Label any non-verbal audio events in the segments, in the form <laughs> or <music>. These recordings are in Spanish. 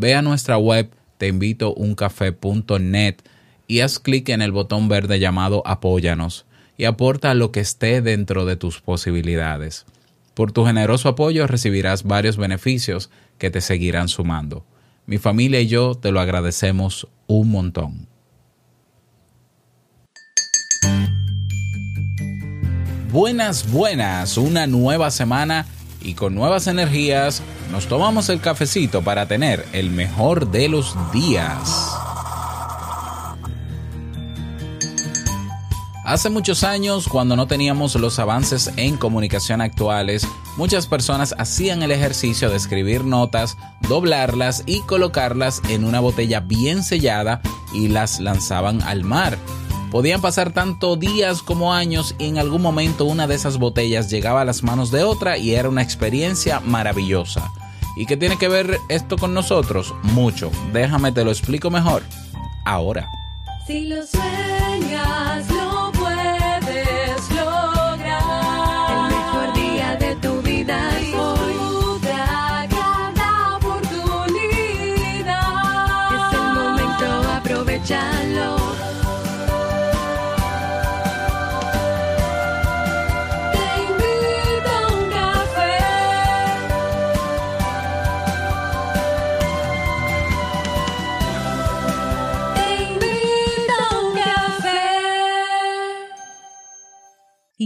Ve a nuestra web teinvitouncafé.net y haz clic en el botón verde llamado Apóyanos y aporta lo que esté dentro de tus posibilidades. Por tu generoso apoyo recibirás varios beneficios que te seguirán sumando. Mi familia y yo te lo agradecemos un montón. Buenas, buenas, una nueva semana y con nuevas energías nos tomamos el cafecito para tener el mejor de los días. Hace muchos años, cuando no teníamos los avances en comunicación actuales, muchas personas hacían el ejercicio de escribir notas, doblarlas y colocarlas en una botella bien sellada y las lanzaban al mar. Podían pasar tanto días como años y en algún momento una de esas botellas llegaba a las manos de otra y era una experiencia maravillosa. ¿Y qué tiene que ver esto con nosotros? Mucho. Déjame te lo explico mejor. Ahora. Si lo sueñas, lo puedes lograr. El mejor día de tu vida es hoy. Disfruta cada oportunidad. Es el momento, aprovechalo.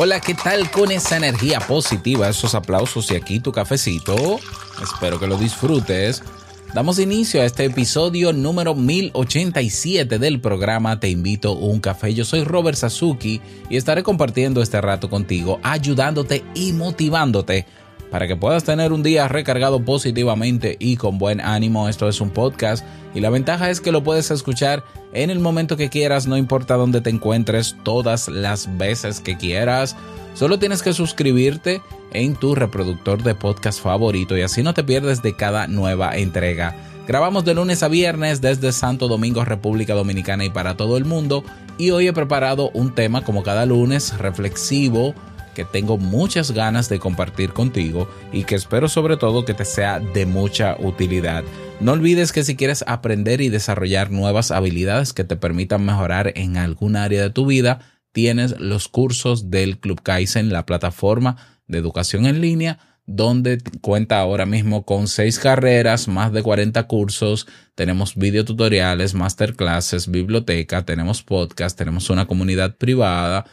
Hola, ¿qué tal con esa energía positiva, esos aplausos y aquí tu cafecito? Espero que lo disfrutes. Damos inicio a este episodio número 1087 del programa Te invito a un café. Yo soy Robert Sasuki y estaré compartiendo este rato contigo, ayudándote y motivándote para que puedas tener un día recargado positivamente y con buen ánimo. Esto es un podcast y la ventaja es que lo puedes escuchar en el momento que quieras, no importa dónde te encuentres, todas las veces que quieras. Solo tienes que suscribirte en tu reproductor de podcast favorito y así no te pierdes de cada nueva entrega. Grabamos de lunes a viernes desde Santo Domingo, República Dominicana y para todo el mundo. Y hoy he preparado un tema como cada lunes reflexivo que tengo muchas ganas de compartir contigo y que espero sobre todo que te sea de mucha utilidad. No olvides que si quieres aprender y desarrollar nuevas habilidades que te permitan mejorar en algún área de tu vida, tienes los cursos del Club Kaizen, la plataforma de educación en línea, donde cuenta ahora mismo con seis carreras, más de 40 cursos, tenemos videotutoriales, masterclasses, biblioteca, tenemos podcast, tenemos una comunidad privada,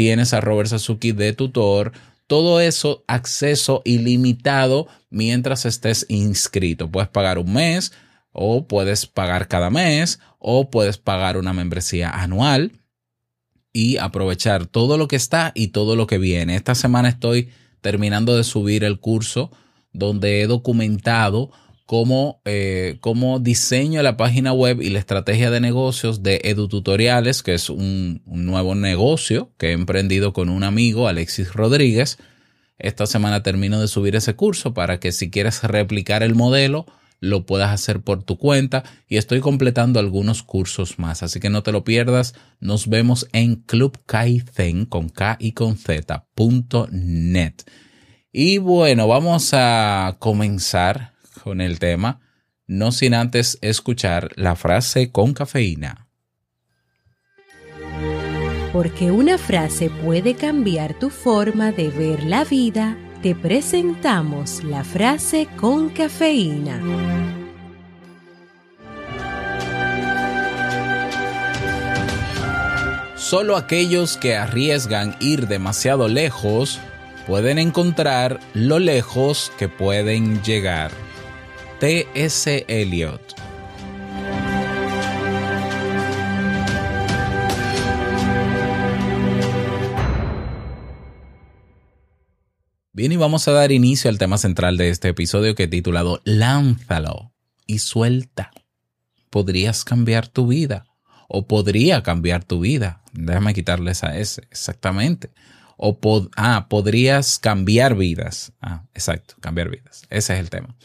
tienes a Robert Sasuki de tutor, todo eso acceso ilimitado mientras estés inscrito. Puedes pagar un mes o puedes pagar cada mes o puedes pagar una membresía anual y aprovechar todo lo que está y todo lo que viene. Esta semana estoy terminando de subir el curso donde he documentado cómo, eh, cómo diseño la página web y la estrategia de negocios de EduTutoriales, que es un, un nuevo negocio que he emprendido con un amigo, Alexis Rodríguez. Esta semana termino de subir ese curso para que si quieres replicar el modelo, lo puedas hacer por tu cuenta y estoy completando algunos cursos más, así que no te lo pierdas. Nos vemos en Club Kaizen con K y con Z punto net. Y bueno, vamos a comenzar con el tema, no sin antes escuchar la frase con cafeína. Porque una frase puede cambiar tu forma de ver la vida, te presentamos la frase con cafeína. Solo aquellos que arriesgan ir demasiado lejos pueden encontrar lo lejos que pueden llegar. T.S. Eliot Bien, y vamos a dar inicio al tema central de este episodio que he titulado Lánzalo y suelta. Podrías cambiar tu vida o podría cambiar tu vida. Déjame quitarle esa S, exactamente. O ah, podrías cambiar vidas. Ah, exacto, cambiar vidas. Ese es el tema.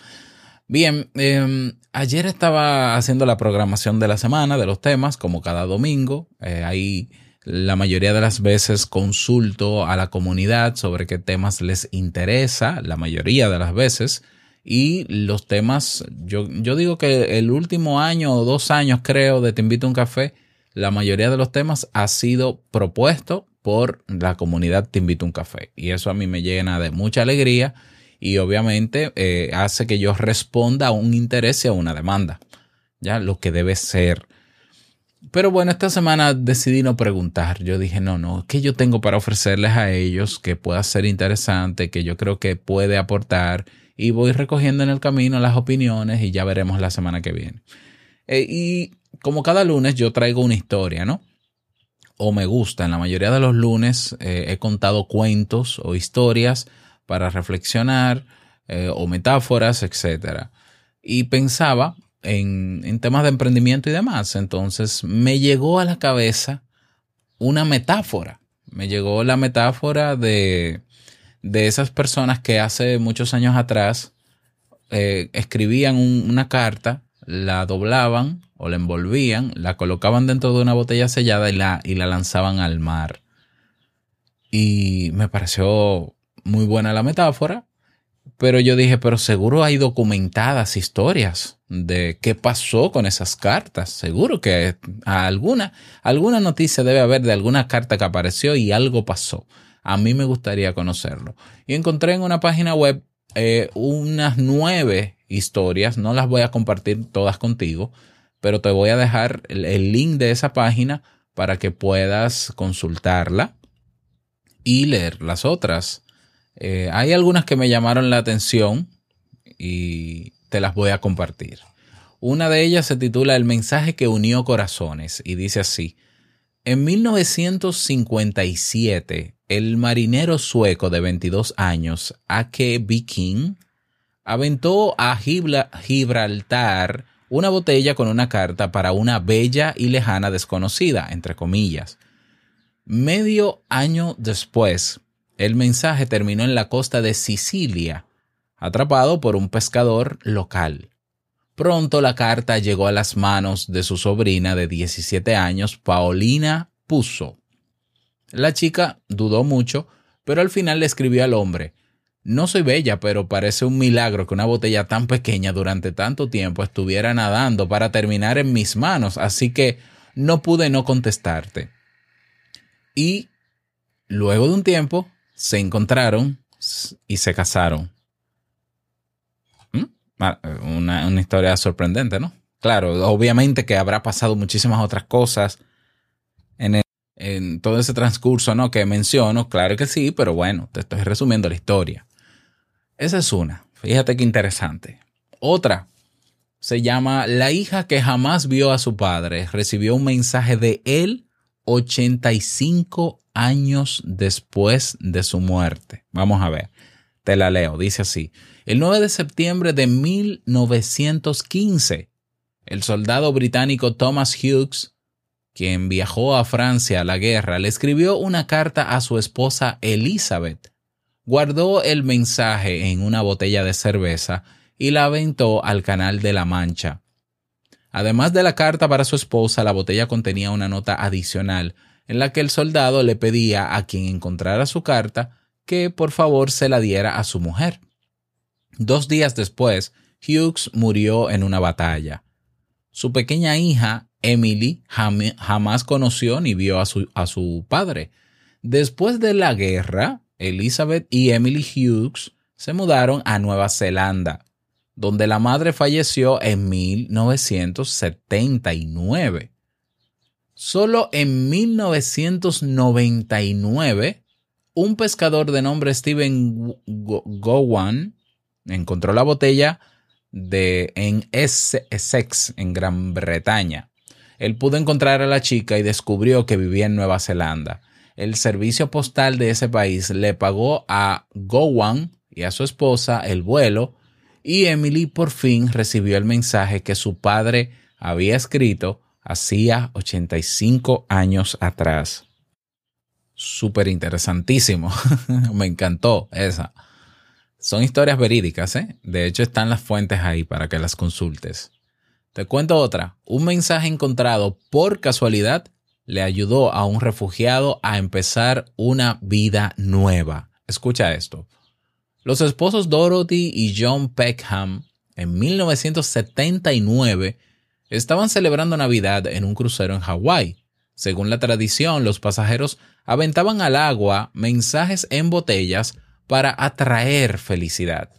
Bien, em, ayer estaba haciendo la programación de la semana de los temas, como cada domingo. Eh, ahí la mayoría de las veces consulto a la comunidad sobre qué temas les interesa, la mayoría de las veces. Y los temas, yo, yo digo que el último año o dos años creo de Te invito a un café, la mayoría de los temas ha sido propuesto por la comunidad Te invito a un café. Y eso a mí me llena de mucha alegría y obviamente eh, hace que yo responda a un interés y a una demanda. Ya lo que debe ser. Pero bueno, esta semana decidí no preguntar. Yo dije, no, no, ¿qué yo tengo para ofrecerles a ellos que pueda ser interesante, que yo creo que puede aportar? Y voy recogiendo en el camino las opiniones y ya veremos la semana que viene. Eh, y como cada lunes yo traigo una historia, ¿no? O me gusta, en la mayoría de los lunes eh, he contado cuentos o historias para reflexionar eh, o metáforas, etc. Y pensaba en, temas de emprendimiento y demás. Entonces me llegó a la cabeza una metáfora. Me llegó la metáfora de, de esas personas que hace muchos años atrás eh, escribían una carta, la doblaban o la envolvían, la colocaban dentro de una botella sellada y la, y la lanzaban al mar. Y me pareció muy buena la metáfora pero yo dije, pero seguro hay documentadas historias de qué pasó con esas cartas. Seguro que alguna, alguna noticia debe haber de alguna carta que apareció y algo pasó. A mí me gustaría conocerlo. Y encontré en una página web eh, unas nueve historias. No las voy a compartir todas contigo, pero te voy a dejar el link de esa página para que puedas consultarla y leer las otras. Eh, hay algunas que me llamaron la atención y te las voy a compartir. Una de ellas se titula El mensaje que unió corazones y dice así. En 1957, el marinero sueco de 22 años, Ake Viking, aventó a Gibraltar una botella con una carta para una bella y lejana desconocida, entre comillas. Medio año después, el mensaje terminó en la costa de Sicilia, atrapado por un pescador local. Pronto la carta llegó a las manos de su sobrina de 17 años, Paulina Puso. La chica dudó mucho, pero al final le escribió al hombre, no soy bella, pero parece un milagro que una botella tan pequeña durante tanto tiempo estuviera nadando para terminar en mis manos, así que no pude no contestarte. Y luego de un tiempo, se encontraron y se casaron. ¿Mm? Ah, una, historia sorprendente, ¿no? Claro, obviamente que habrá pasado muchísimas otras cosas en, en todo ese transcurso, ¿no? Que menciono, claro que sí, pero bueno, te estoy resumiendo la historia. Esa es una. Fíjate qué interesante. Otra se llama La hija que jamás vio a su padre. Recibió un mensaje de él 85 años después de su muerte. Vamos a ver, te la leo, dice así. El 9 de septiembre de 1915, el soldado británico Thomas Hughes, quien viajó a Francia a la guerra, le escribió una carta a su esposa Elizabeth. Guardó el mensaje en una botella de cerveza y la aventó al Canal de la Mancha. Además de la carta para su esposa, la botella contenía una nota adicional en la que el soldado le pedía a quien encontrara su carta que por favor se la diera a su mujer. Dos días después, Hughes murió en una batalla. Su pequeña hija, Emily, jamás conoció ni vio a su, padre. Después de la guerra, Elizabeth y Emily Hughes se mudaron a Nueva Zelanda, donde la madre falleció en 1979. Solo en 1999, un pescador de nombre Steven Go- Gowan encontró la botella de, en Essex, en Gran Bretaña. Él pudo encontrar a la chica y descubrió que vivía en Nueva Zelanda. El servicio postal de ese país le pagó a Gowan y a su esposa el vuelo y Emily por fin recibió el mensaje que su padre había escrito hacía 85 años atrás. Súper interesantísimo. <laughs> Me encantó esa. Son historias verídicas, ¿eh? De hecho, están las fuentes ahí para que las consultes. Te cuento otra. Un mensaje encontrado por casualidad le ayudó a un refugiado a empezar una vida nueva. Escucha esto. Los esposos Dorothy y John Peckham en 1979 estaban celebrando Navidad en un crucero en Hawái. Según la tradición, los pasajeros aventaban al agua mensajes en botellas para atraer felicidad.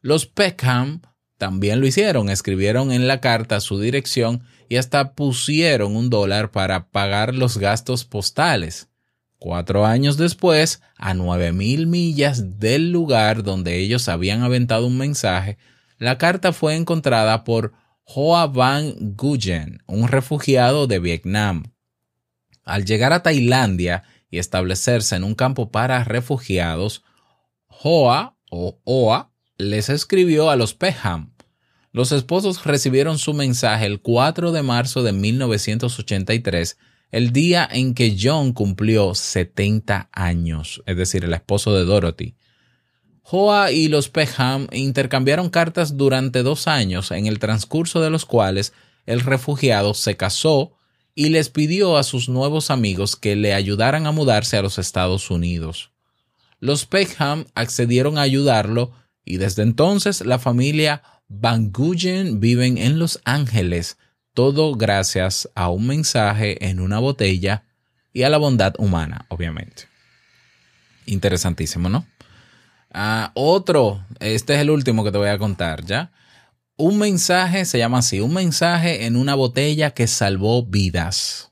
Los Peckham también lo hicieron, escribieron en la carta su dirección y hasta pusieron un dólar para pagar los gastos postales. Cuatro años después, a nueve mil millas del lugar donde ellos habían aventado un mensaje, la carta fue encontrada por Hoa Van Nguyen, un refugiado de Vietnam. Al llegar a Tailandia y establecerse en un campo para refugiados, Hoa o Oa les escribió a los Peham. Los esposos recibieron su mensaje el 4 de marzo de 1983, el día en que John cumplió 70 años, es decir, el esposo de Dorothy. Hoa y los Peham intercambiaron cartas durante dos años, en el transcurso de los cuales el refugiado se casó y les pidió a sus nuevos amigos que le ayudaran a mudarse a los Estados Unidos. Los Peckham accedieron a ayudarlo y desde entonces la familia Van Guyen viven en Los Ángeles, todo gracias a un mensaje en una botella y a la bondad humana, obviamente. Interesantísimo, ¿no? Ah, otro, este es el último que te voy a contar, ¿ya? Un mensaje, se llama así, un mensaje en una botella que salvó vidas.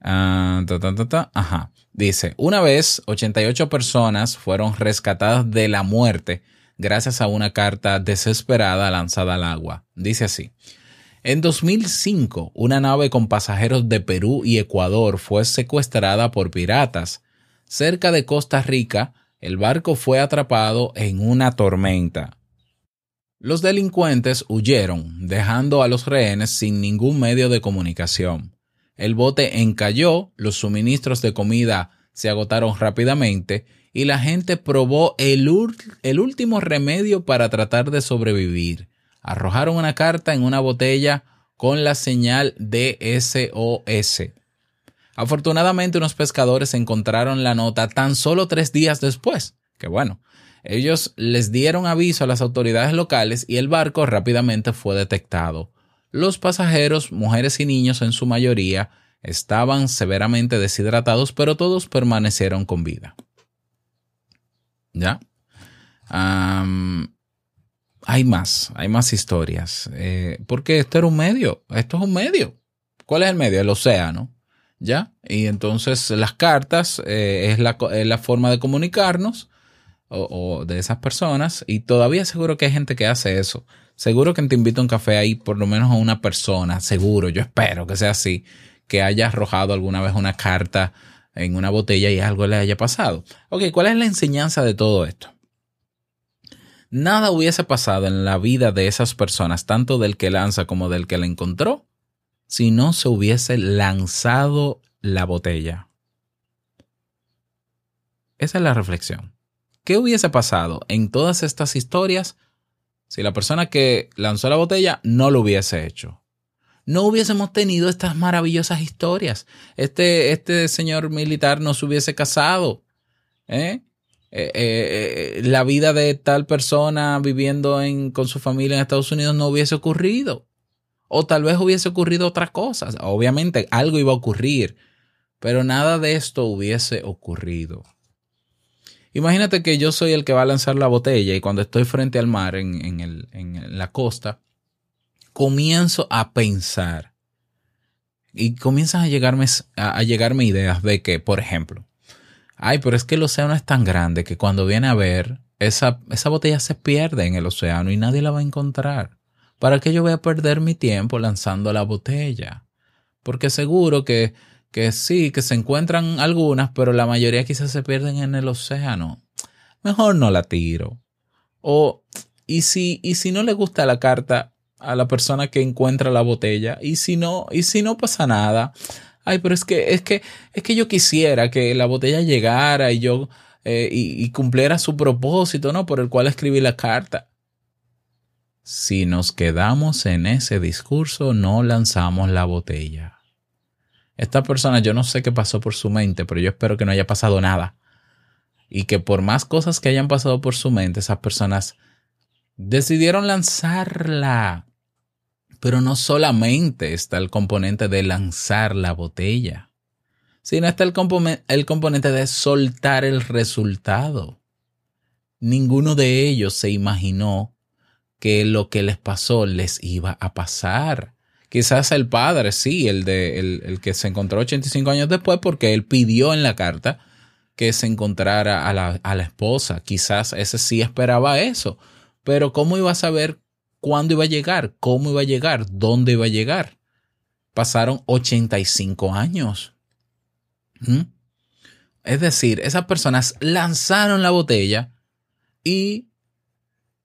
Ah, ta, ta, ta, Ajá. Dice, una vez 88 personas fueron rescatadas de la muerte gracias a una carta desesperada lanzada al agua. Dice así. En 2005, una nave con pasajeros de Perú y Ecuador fue secuestrada por piratas. Cerca de Costa Rica, el barco fue atrapado en una tormenta. Los delincuentes huyeron, dejando a los rehenes sin ningún medio de comunicación. El bote encalló, los suministros de comida se agotaron rápidamente y la gente probó el, el, último remedio para tratar de sobrevivir. Arrojaron una carta en una botella con la señal de SOS. Afortunadamente unos pescadores encontraron la nota tan solo tres días después. Que bueno, ellos les dieron aviso a las autoridades locales y el barco rápidamente fue detectado. Los pasajeros, mujeres y niños en su mayoría, estaban severamente deshidratados, pero todos permanecieron con vida. ¿Ya? Hay más, hay más historias. Eh, porque esto era un medio, esto es un medio. ¿Cuál es el medio? El océano. ¿Ya? Y entonces las cartas eh, es, la, es, la, forma de comunicarnos o, o, de esas personas. Y todavía seguro que hay gente que hace eso. Seguro que te invito a un café ahí, por lo menos a una persona, seguro, yo espero que sea así, que haya arrojado alguna vez una carta en una botella y algo le haya pasado. Ok, ¿cuál es la enseñanza de todo esto? Nada hubiese pasado en la vida de esas personas, tanto del que lanza como del que la encontró, si no se hubiese lanzado la botella. Esa es la reflexión. ¿Qué hubiese pasado en todas estas historias si la persona que lanzó la botella no lo hubiese hecho? no hubiésemos tenido estas maravillosas historias. Este, este señor militar no se hubiese casado. ¿eh? Eh, eh, la vida de tal persona viviendo en, con su familia en Estados Unidos no hubiese ocurrido. O tal vez hubiese ocurrido otra cosa. Obviamente algo iba a ocurrir, pero nada de esto hubiese ocurrido. Imagínate que yo soy el que va a lanzar la botella y cuando estoy frente al mar en, en, el, en la costa, comienzo a pensar Y comienzan a llegarme, a llegarme ideas de que, por ejemplo, ay, pero es que el océano es tan grande que cuando viene a ver, esa, esa botella se pierde en el océano y nadie la va a encontrar. ¿Para qué yo voy a perder mi tiempo lanzando la botella? Porque seguro que, que sí, que se encuentran algunas, pero la mayoría quizás se pierden en el océano. Mejor no la tiro. O, y si, y si no le gusta la carta a la persona que encuentra la botella, y si no, y si no pasa nada. Ay, pero es que, es que, es que yo quisiera que la botella llegara y yo, eh, y, y cumpliera su propósito, ¿no? Por el cual escribí la carta. Si nos quedamos en ese discurso, no lanzamos la botella. Esta persona, yo no sé qué pasó por su mente, pero yo espero que no haya pasado nada. Y que por más cosas que hayan pasado por su mente, esas personas decidieron lanzarla. Pero no solamente está el componente de lanzar la botella, sino está el, el componente de soltar el resultado. Ninguno de ellos se imaginó que lo que les pasó les iba a pasar. Quizás el padre, sí, el, de, el, el que se encontró 85 años después, porque él pidió en la carta que se encontrara a la, a la esposa. Quizás ese sí esperaba eso. Pero ¿cómo iba a saber cuándo iba a llegar? ¿Cómo iba a llegar? ¿Dónde iba a llegar? Pasaron 85 años. ¿Mm? Es decir, esas personas lanzaron la botella y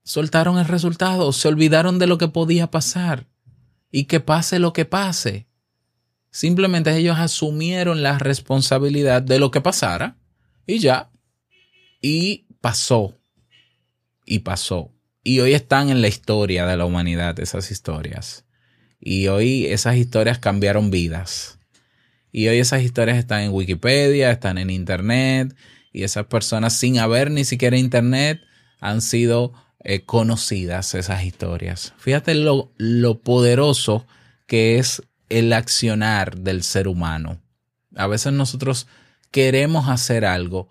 soltaron el resultado, se olvidaron de lo que podía pasar y que pase lo que pase. Simplemente ellos asumieron la responsabilidad de lo que pasara y ya. Y pasó. Y pasó. Y hoy están en la historia de la humanidad esas historias. Y hoy esas historias cambiaron vidas. Y hoy esas historias están en Wikipedia, están en Internet. Y esas personas sin haber ni siquiera Internet han sido eh, conocidas esas historias. Fíjate lo, lo poderoso que es el accionar del ser humano. A veces nosotros queremos hacer algo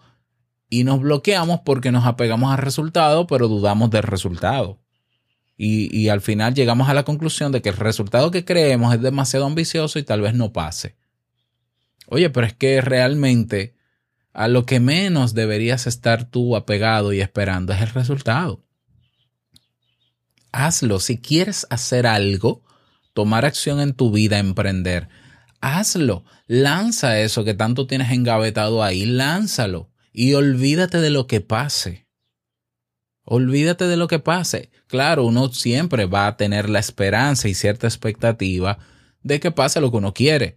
y nos bloqueamos porque nos apegamos al resultado, pero dudamos del resultado. Y, y al final llegamos a la conclusión de que el resultado que creemos es demasiado ambicioso y tal vez no pase. Oye, pero es que realmente a lo que menos deberías estar tú apegado y esperando es el resultado. Hazlo. Si quieres hacer algo, tomar acción en tu vida, emprender, hazlo. Lanza eso que tanto tienes engavetado ahí, lánzalo y olvídate de lo que pase. Olvídate de lo que pase. Claro, uno siempre va a tener la esperanza y cierta expectativa de que pase lo que uno quiere.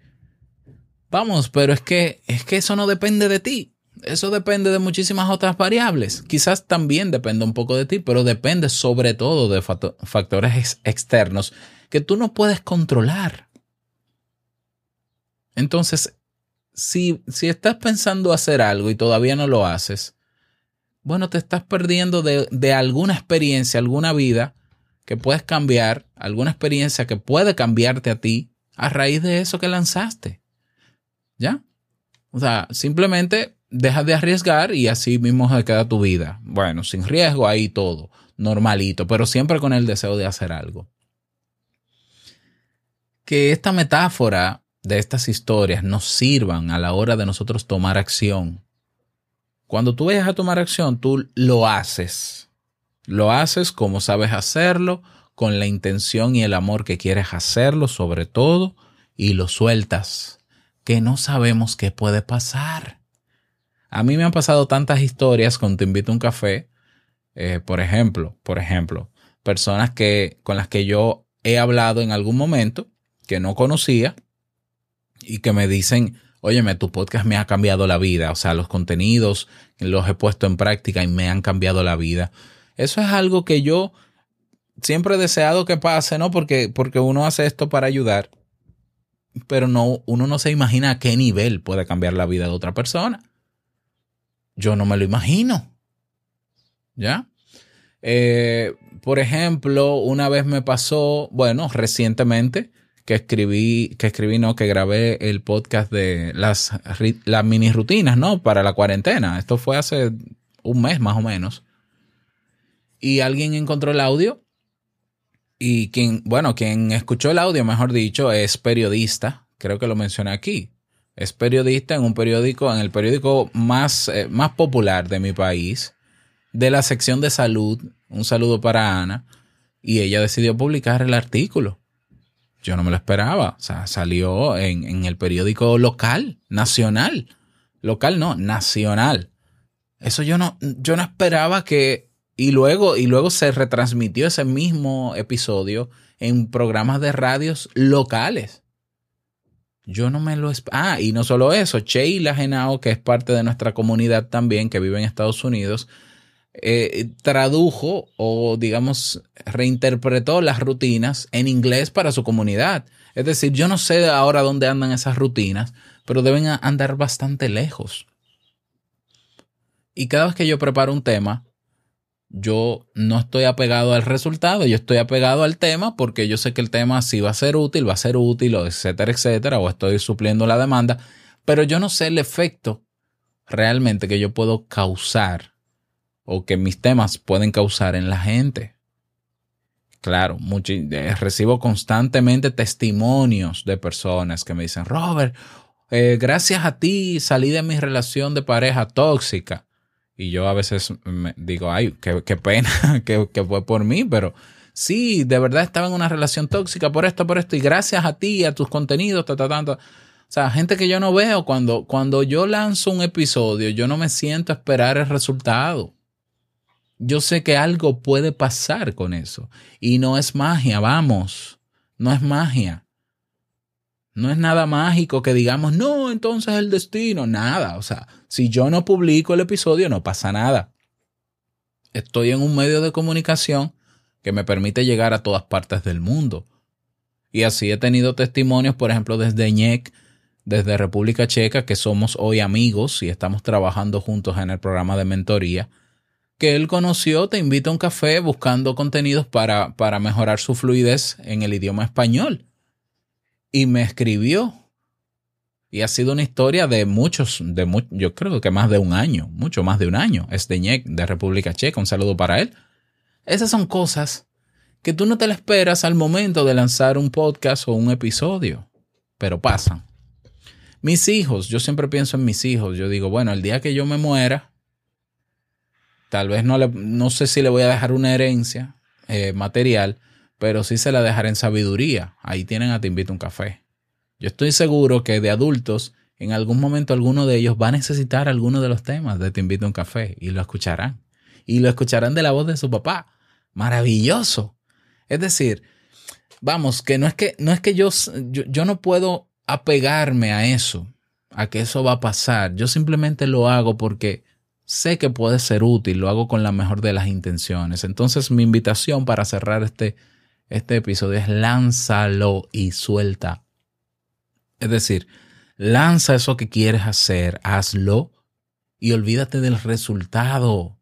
Vamos, pero es que es que eso no depende de ti. Eso depende de muchísimas otras variables. Quizás también depende un poco de ti, pero depende sobre todo de facto- factores ex- externos que tú no puedes controlar. Entonces, si, si estás pensando hacer algo y todavía no lo haces, bueno, te estás perdiendo de, de alguna experiencia, alguna vida que puedes cambiar, alguna experiencia que puede cambiarte a ti a raíz de eso que lanzaste. ¿Ya? O sea, simplemente dejas de arriesgar y así mismo se queda tu vida. Bueno, sin riesgo, ahí todo, normalito, pero siempre con el deseo de hacer algo. Que esta metáfora de estas historias nos sirvan a la hora de nosotros tomar acción. Cuando tú vayas a tomar acción, tú lo haces. Lo haces como sabes hacerlo, con la intención y el amor que quieres hacerlo, sobre todo, y lo sueltas, que no sabemos qué puede pasar. A mí me han pasado tantas historias cuando te invito a un café, eh, por ejemplo, por ejemplo, personas que, con las que yo he hablado en algún momento, que no conocía, y que me dicen, óyeme, tu podcast me ha cambiado la vida, o sea, los contenidos los he puesto en práctica y me han cambiado la vida. Eso es algo que yo siempre he deseado que pase, ¿no? Porque, porque uno hace esto para ayudar, pero no, uno no se imagina a qué nivel puede cambiar la vida de otra persona. Yo no me lo imagino. ¿Ya? Eh, por ejemplo, una vez me pasó, bueno, recientemente, que escribí, que escribí, no, que grabé el podcast de las, las mini rutinas, ¿no? Para la cuarentena. Esto fue hace un mes más o menos. Y alguien encontró el audio y quien, bueno, quien escuchó el audio, mejor dicho, es periodista, creo que lo mencioné aquí. Es periodista en un periódico, en el periódico más, eh, más popular de mi país, de la sección de salud. Un saludo para Ana. Y ella decidió publicar el artículo. Yo no me lo esperaba. O sea, salió en, en el periódico local, nacional. Local no, nacional. Eso yo no, yo no esperaba que. Y luego, y luego se retransmitió ese mismo episodio en programas de radios locales. Yo no me lo esperaba. Ah, y no solo eso, Sheila Genao, que es parte de nuestra comunidad también, que vive en Estados Unidos, eh, tradujo o, digamos, reinterpretó las rutinas en inglés para su comunidad. Es decir, yo no sé ahora dónde andan esas rutinas, pero deben andar bastante lejos. Y cada vez que yo preparo un tema, yo no estoy apegado al resultado, yo estoy apegado al tema porque yo sé que el tema sí va a ser útil, va a ser útil, o etcétera, etcétera, o estoy supliendo la demanda, pero yo no sé el efecto realmente que yo puedo causar o que mis temas pueden causar en la gente. Claro, mucho, eh, recibo constantemente testimonios de personas que me dicen, Robert, eh, gracias a ti salí de mi relación de pareja tóxica. Y yo a veces me digo, ay, qué, pena <laughs> que, que fue por mí, pero sí, de verdad estaba en una relación tóxica por esto, por esto, y gracias a ti, a tus contenidos, ta, ta, ta, ta. O sea, gente que yo no veo, cuando, cuando yo lanzo un episodio, yo no me siento esperar el resultado. Yo sé que algo puede pasar con eso. Y no es magia, vamos. No es magia. No es nada mágico que digamos, no, entonces el destino, nada. O sea, si yo no publico el episodio, no pasa nada. Estoy en un medio de comunicación que me permite llegar a todas partes del mundo. Y así he tenido testimonios, por ejemplo, desde ñec, desde República Checa, que somos hoy amigos y estamos trabajando juntos en el programa de mentoría, que él conoció Te invito a un café buscando contenidos para, para mejorar su fluidez en el idioma español. Y me escribió. Y ha sido una historia de muchos, de mu yo creo que más de un año, mucho más de un año. Es de de República Checa, un saludo para él. Esas son cosas que tú no te las esperas al momento de lanzar un podcast o un episodio, pero pasan. Mis hijos, yo siempre pienso en mis hijos. Yo digo, bueno, el día que yo me muera, tal vez no, le, no sé si le voy a dejar una herencia eh, material, pero sí se la dejaré en sabiduría. Ahí tienen a Te invito a un café. Yo estoy seguro que de adultos, en algún momento alguno de ellos va a necesitar alguno de los temas de Te invito a un café y lo escucharán. Y lo escucharán de la voz de su papá. Maravilloso. Es decir, vamos, que no es que, no es que yo, yo, yo no puedo apegarme a eso, a que eso va a pasar. Yo simplemente lo hago porque sé que puede ser útil, lo hago con la mejor de las intenciones. Entonces mi invitación para cerrar este, este episodio es lánzalo y suelta. Es decir, lanza eso que quieres hacer, hazlo y olvídate del resultado.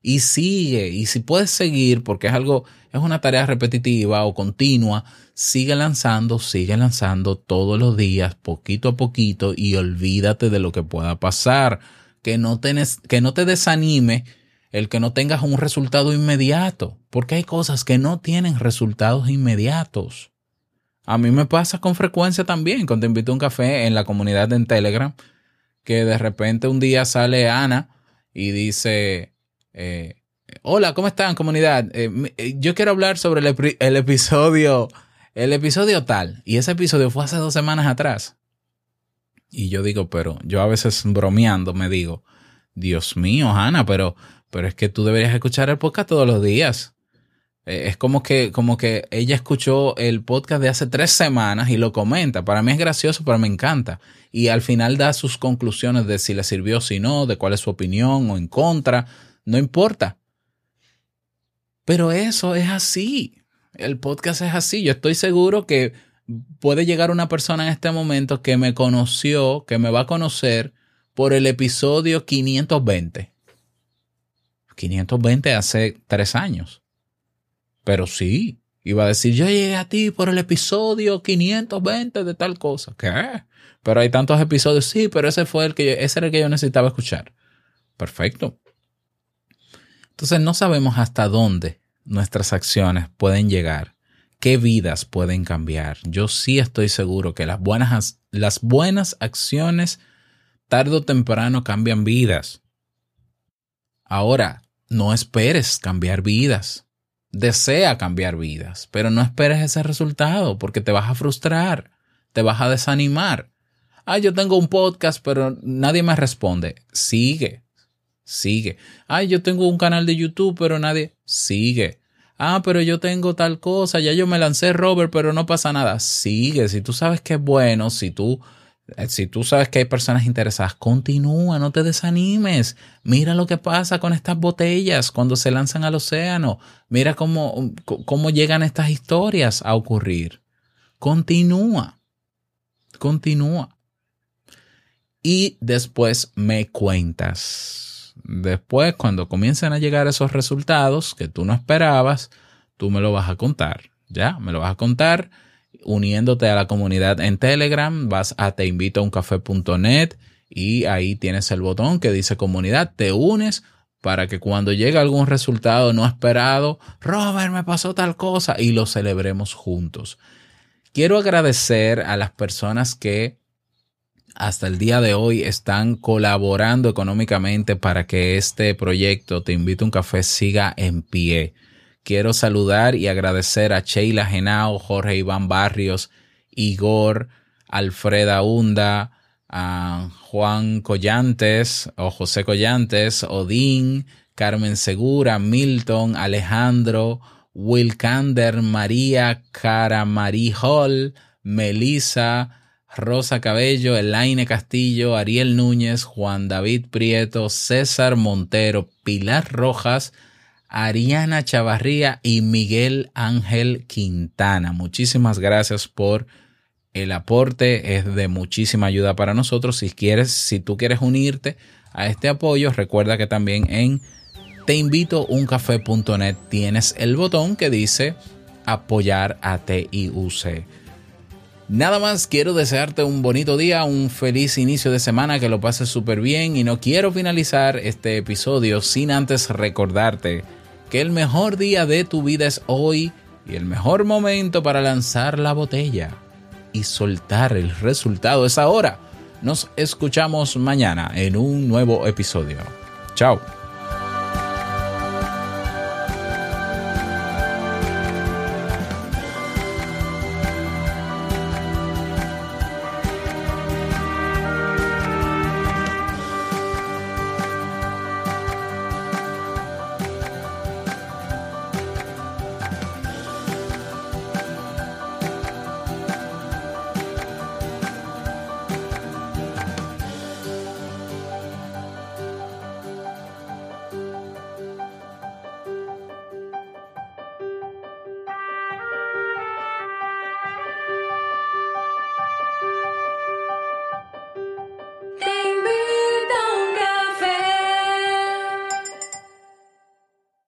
Y sigue, y si puedes seguir, porque es algo, es una tarea repetitiva o continua, sigue lanzando, sigue lanzando todos los días, poquito a poquito, y olvídate de lo que pueda pasar. Que no que no te desanime el que no tengas un resultado inmediato, porque hay cosas que no tienen resultados inmediatos. A mí me pasa con frecuencia también, cuando te invito a un café en la comunidad en Telegram, que de repente un día sale Ana y dice, eh, hola, ¿cómo están comunidad? Eh, yo quiero hablar sobre el, episodio, el episodio tal, y ese episodio fue hace dos semanas atrás. Y yo digo, pero yo a veces bromeando me digo, Dios mío, Ana, pero, pero es que tú deberías escuchar el podcast todos los días. Es como que, como que ella escuchó el podcast de hace tres semanas y lo comenta. Para mí es gracioso, pero me encanta. Y al final da sus conclusiones de si le sirvió, si no, de cuál es su opinión o en contra. No importa. Pero eso es así. El podcast es así. Yo estoy seguro que puede llegar una persona en este momento que me conoció, que me va a conocer por el episodio 520. 520 hace tres años. Pero sí, iba a decir, yo llegué a ti por el episodio 520 de tal cosa. ¿Qué? Pero hay tantos episodios, sí, pero ese fue el que yo, ese era el que yo necesitaba escuchar. Perfecto. Entonces no sabemos hasta dónde nuestras acciones pueden llegar. ¿Qué vidas pueden cambiar? Yo sí estoy seguro que las buenas, las buenas acciones tarde o temprano cambian vidas. Ahora, no esperes cambiar vidas. Desea cambiar vidas, pero no esperes ese resultado porque te vas a frustrar, te vas a desanimar. Ah, yo tengo un podcast, pero nadie me responde. Sigue, sigue. Ah, yo tengo un canal de YouTube, pero nadie. Sigue. Ah, pero yo tengo tal cosa, ya yo me lancé Robert, pero no pasa nada. Sigue, si tú sabes que es bueno, si tú eh, si tú sabes que hay personas interesadas, continúa, no te desanimes. Mira lo que pasa con estas botellas cuando se lanzan al océano. Mira cómo, cómo llegan estas historias a ocurrir. Continúa, continúa. Y después me cuentas. Después, cuando comiencen a llegar esos resultados que tú no esperabas, tú me lo vas a contar. Ya, me lo vas a contar uniéndote a la comunidad en Telegram, vas a teinvitouncafe.net y ahí tienes el botón que dice comunidad, te unes para que cuando llegue algún resultado no esperado, Robert, me pasó tal cosa y lo celebremos juntos. Quiero agradecer a las personas que hasta el día de hoy están colaborando económicamente para que este proyecto Te invito a un café siga en pie. Quiero saludar y agradecer a Sheila Genao, Jorge Iván Barrios, Igor, Alfreda Hunda, a Juan Collantes o José Collantes, Odín, Carmen Segura, Milton, Alejandro, Wilkander, María, Cara Hall, Melissa, Rosa Cabello, Elaine Castillo, Ariel Núñez, Juan David Prieto, César Montero, Pilar Rojas, Ariana Chavarría y Miguel Ángel Quintana. Muchísimas gracias por el aporte, es de muchísima ayuda para nosotros. Si quieres, si tú quieres unirte a este apoyo, recuerda que también en teinvitouncafé.net tienes el botón que dice apoyar a TIUC. Nada más quiero desearte un bonito día, un feliz inicio de semana, que lo pases súper bien y no quiero finalizar este episodio sin antes recordarte que el mejor día de tu vida es hoy y el mejor momento para lanzar la botella y soltar el resultado es ahora. Nos escuchamos mañana en un nuevo episodio. Chao.